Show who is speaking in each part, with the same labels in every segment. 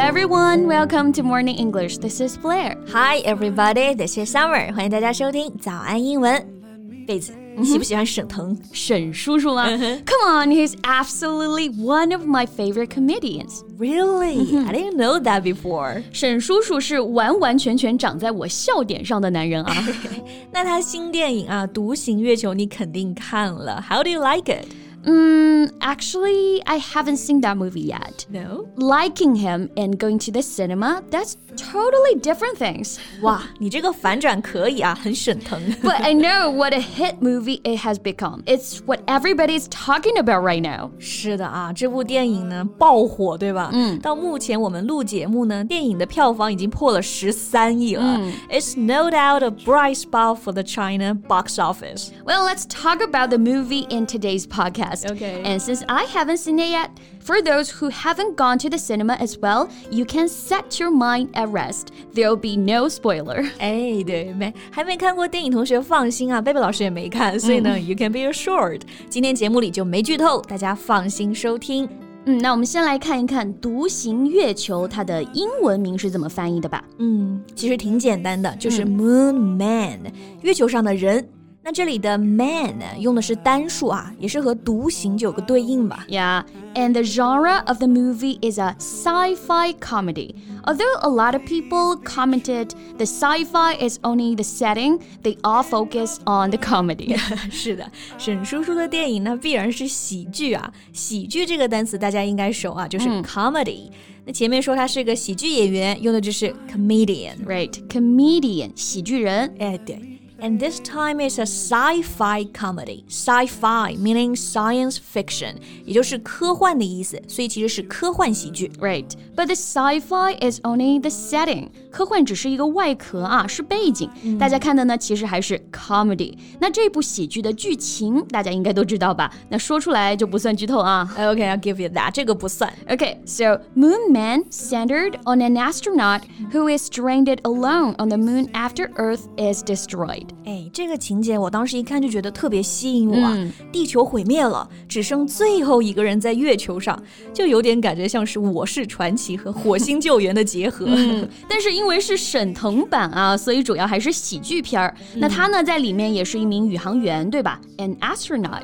Speaker 1: everyone, welcome to Morning English. This is Blair.
Speaker 2: Hi everybody, this is Summer. 欢迎大家收听早安英文。贝子，你喜不喜欢沈腾？
Speaker 1: 沈叔叔吗、Come on, he's absolutely one of my favorite comedians.
Speaker 2: Really? I didn't know that before.
Speaker 1: 沈叔叔是完完全全长在我笑点上的男人啊。
Speaker 2: 那他新电影啊，《独行月球》你肯定看了。How do you like it?
Speaker 1: Mm, actually, I haven't seen that movie yet.
Speaker 2: No.
Speaker 1: Liking him and going to the cinema, that's totally different things.
Speaker 2: 哇，你这个反转可以啊，很沈腾。
Speaker 1: But I know what a hit movie it has become. It's what everybody's talking about right now.
Speaker 2: 是的啊，这部电影呢爆火，对吧？嗯，到目前我们录节目呢，电影的票房已经破了十三亿了。It's no doubt a bright spot for the China box office.
Speaker 1: Well, let's talk about the movie in today's podcast.
Speaker 2: Okay.
Speaker 1: And since I haven't seen it yet, for those who haven't gone to the cinema as well, you can set your mind at rest. There'll be no spoiler.
Speaker 2: 哎，对，没还没看过电影同学放心啊，贝贝老师也没看，所以呢、y o u can be assured，今天节目里就没剧透，大家放心收听。
Speaker 1: 嗯，那我们先来看一看《独行月球》它的英文名是怎么翻译的吧。
Speaker 2: 嗯，其实挺简单的，就是 Moon Man，、月球上的人。 那这里的 man 呢，用的是单数啊，也是和独行就有个对应吧。
Speaker 1: Yeah, and the genre of the movie is a sci-fi comedy. Although a lot of people commented the sci-fi is only the setting, they all focus on the comedy.
Speaker 2: 是的，沈叔叔的电影呢必然是喜剧啊。喜剧这个单词大家应该熟啊，就是 comedy。那前面说他是个喜剧演员，用的就是 comedian。
Speaker 1: right, comedian, 喜剧人。
Speaker 2: 哎，对。 And this time is a sci-fi comedy. Sci-fi meaning science fiction，也就是科幻的意思，所以其实是科幻喜剧。
Speaker 1: Right, but the sci-fi is only the setting. 科幻只是一个外壳啊，是背景。大家看的呢，其实还是 comedy。那这部喜剧的剧情大家应该都知道吧？那说出来就不算剧透啊。
Speaker 2: Okay, I'll give you that. 这个不算。
Speaker 1: Okay, so Moon Man centered on an astronaut who is stranded alone on the moon after Earth is destroyed.
Speaker 2: 哎，这个情节我当时一看就觉得特别吸引我啊！地球毁灭了，只剩最后一个人在月球上，就有点感觉像是《我是传奇》和《火星救援》的结合。
Speaker 1: 但是因为是沈腾版啊，所以主要还是喜剧片儿。那他呢，在里面也是一名宇航员，对吧？An astronaut.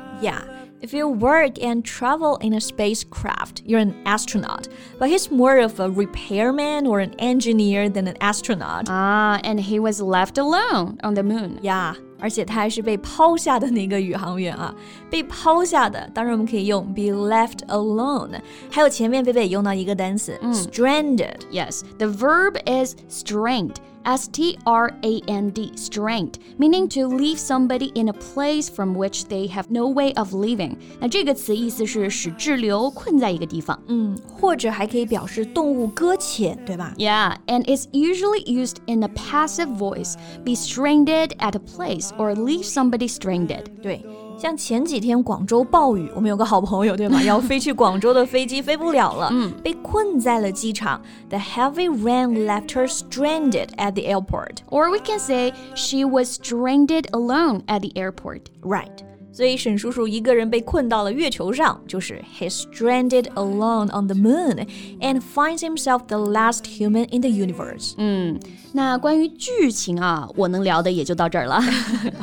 Speaker 2: Yeah. If you work and travel in a spacecraft, you're an astronaut. But he's more of a repairman or an engineer than an astronaut.
Speaker 1: Ah, and he was left alone on the moon.
Speaker 2: 呀而且他还是被抛下的那个宇航员啊，被抛下的，当然我们可以用 be left alone。还有前面贝贝也用到一个单词、stranded。
Speaker 1: Yes, the verb is strained. S T R A N D, strained, meaning to leave somebody in a place from which they have no way of leaving. 那这个词意思是使滞留、困在一个地方。
Speaker 2: 嗯，或者还可以表示动物搁浅，对吧？
Speaker 1: Yeah, and it's usually used in a passive voice. Be stranded at a place or leave somebody stranded.
Speaker 2: 对， 像前几天广州暴雨，我们有个好朋友，对吧？要飞去广州的飞机飞不了了，嗯，被困在了机场。The heavy rain left her stranded at the airport.
Speaker 1: Or we can say she was stranded alone at the airport.
Speaker 2: Right. 所以沈叔叔一个人被困到了月球上，就是 he's stranded alone on the moon and finds himself the last human in the universe。
Speaker 1: 嗯，那关于剧情啊，我能聊的也就到这儿了。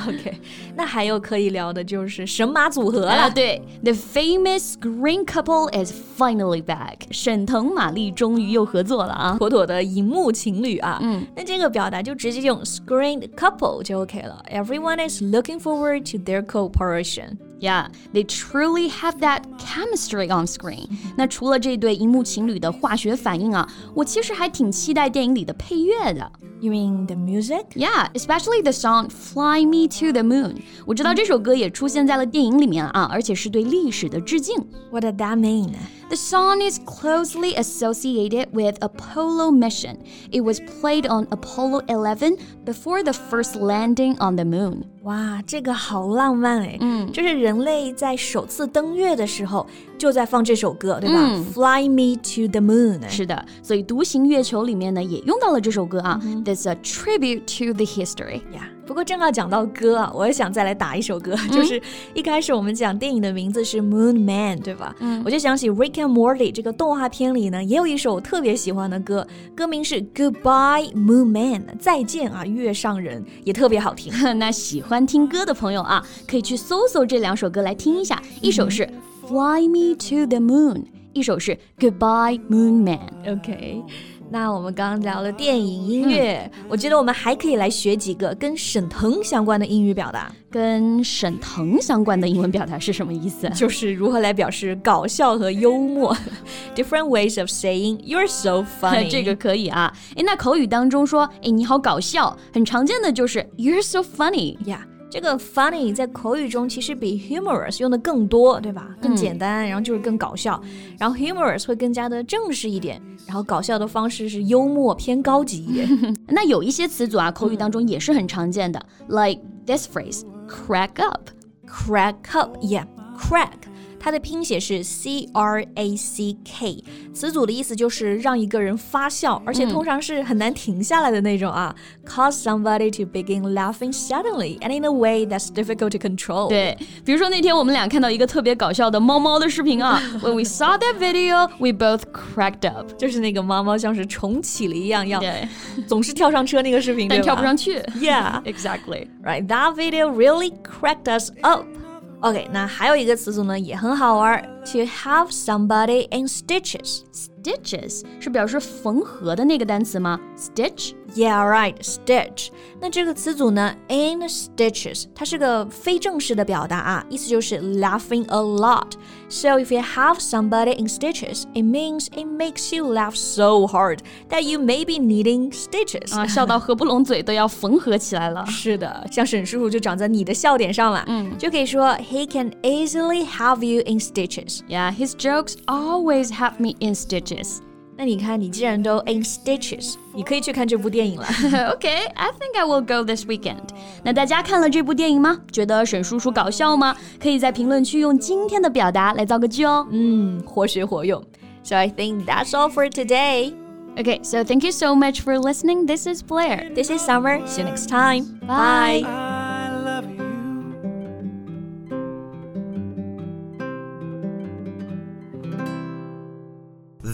Speaker 2: OK，那还有可以聊的就是沈马组合了。
Speaker 1: 啊、对，The famous green couple is finally back. back。沈腾、马丽终于又合作了啊，
Speaker 2: 妥妥的荧幕情侣啊。嗯，那这个表达就直接用 screen couple 就 OK 了。Everyone is looking forward to their co-part。Cooperation.
Speaker 1: Yeah, they truly have that chemistry on screen. 那除了这对荧幕情侣的化学反应啊，我其实还挺期待电影里的配乐的。
Speaker 2: You mean the music?
Speaker 1: Yeah, especially the song "Fly Me to the Moon." 我知道这首歌也出现在了电影里面啊，而且是对历史的致敬。
Speaker 2: What did that mean?
Speaker 1: The song is closely associated with Apollo mission. It was played on Apollo 11 before the first landing on the moon.
Speaker 2: 哇，这个好浪漫哎！嗯，这是人 类在首次登月的时候就在放这首歌，对吧、f l y Me to the Moon。
Speaker 1: 是的，所以《独行月球》里面呢也用到了这首歌啊。That's a tribute to the history.
Speaker 2: Yeah. 不过正好讲到歌啊，我也想再来打一首歌，就是一开始我们讲电影的名字是 Moon Man，对吧？嗯，我就想起 Rick and Morty 这个动画片里呢，也有一首我特别喜欢的歌，歌名是 Goodbye Moon Man，再见啊月上人，也特别好听。
Speaker 1: 那喜欢听歌的朋友啊，可以去搜搜这两首歌来听一下，一首是 Fly Me to the Moon，一首是 Goodbye Moon Man。
Speaker 2: OK。那我们刚刚聊了电影音乐，我觉得我们还可以来学几个跟沈腾相关的英语表达。
Speaker 1: 跟沈腾相关的英文表达是什么意思？
Speaker 2: 就是如何来表示搞笑和幽默。Different ways of saying you're so funny。
Speaker 1: 这个可以啊。哎，那口语当中说，哎，你好搞笑，很常见的就是 you're so funny
Speaker 2: 呀。这个 funny 在口语中其实比 humorous 用的更多，对吧？更简单，然后就是更搞笑。然后 humorous 会更加的正式一点，然后搞笑的方式是幽默偏高级一点。
Speaker 1: 那有一些词组啊，口语当中也是很常见的，like this phrase，crack
Speaker 2: up，crack up，yeah，crack。它的拼写是 C R A C K，词组的意思就是让一个人发笑，而且通常是很难停下来的那种啊。Cause somebody to begin laughing suddenly and in a way that's difficult to control。
Speaker 1: 对，比如说那天我们俩看到一个特别搞笑的猫猫的视频啊。When we saw that video, we both cracked up。
Speaker 2: 就是那个猫猫像是重启了一样，要总是跳上车那个视频，
Speaker 1: 但跳不上去。
Speaker 2: Yeah,
Speaker 1: exactly.
Speaker 2: Right, that video really cracked us up. OK，那还有一个词组呢，也很好玩，to have somebody in stitches。
Speaker 1: Stitches 是表示缝合的那个单词吗？Stitch。
Speaker 2: Yeah, right, stitch。那这个词组呢，in stitches，它是个非正式的表达啊，意思就是 laughing a lot。So if you have somebody in stitches, it means it makes you laugh so hard that you may be needing stitches。
Speaker 1: 啊，笑到合不拢嘴都要缝合起来了。
Speaker 2: 是的，像沈叔叔就长在你的笑点上了，嗯，就可以说 He can easily have you in
Speaker 1: stitches。Yeah, his jokes always have me in stitches.
Speaker 2: 那你看，你既然都 in stitches，你可以去看这部电影了。
Speaker 1: okay, I think I will go this weekend. 那大家看了这部电影吗？觉得沈叔叔搞笑吗？可以在评论区用今天的表达来造个句哦。
Speaker 2: 嗯，活学活用。So I think that's all for today.
Speaker 1: Okay, so thank you so much for listening. This is Blair.
Speaker 2: This is Summer. See you next time.
Speaker 1: Bye.
Speaker 2: Bye.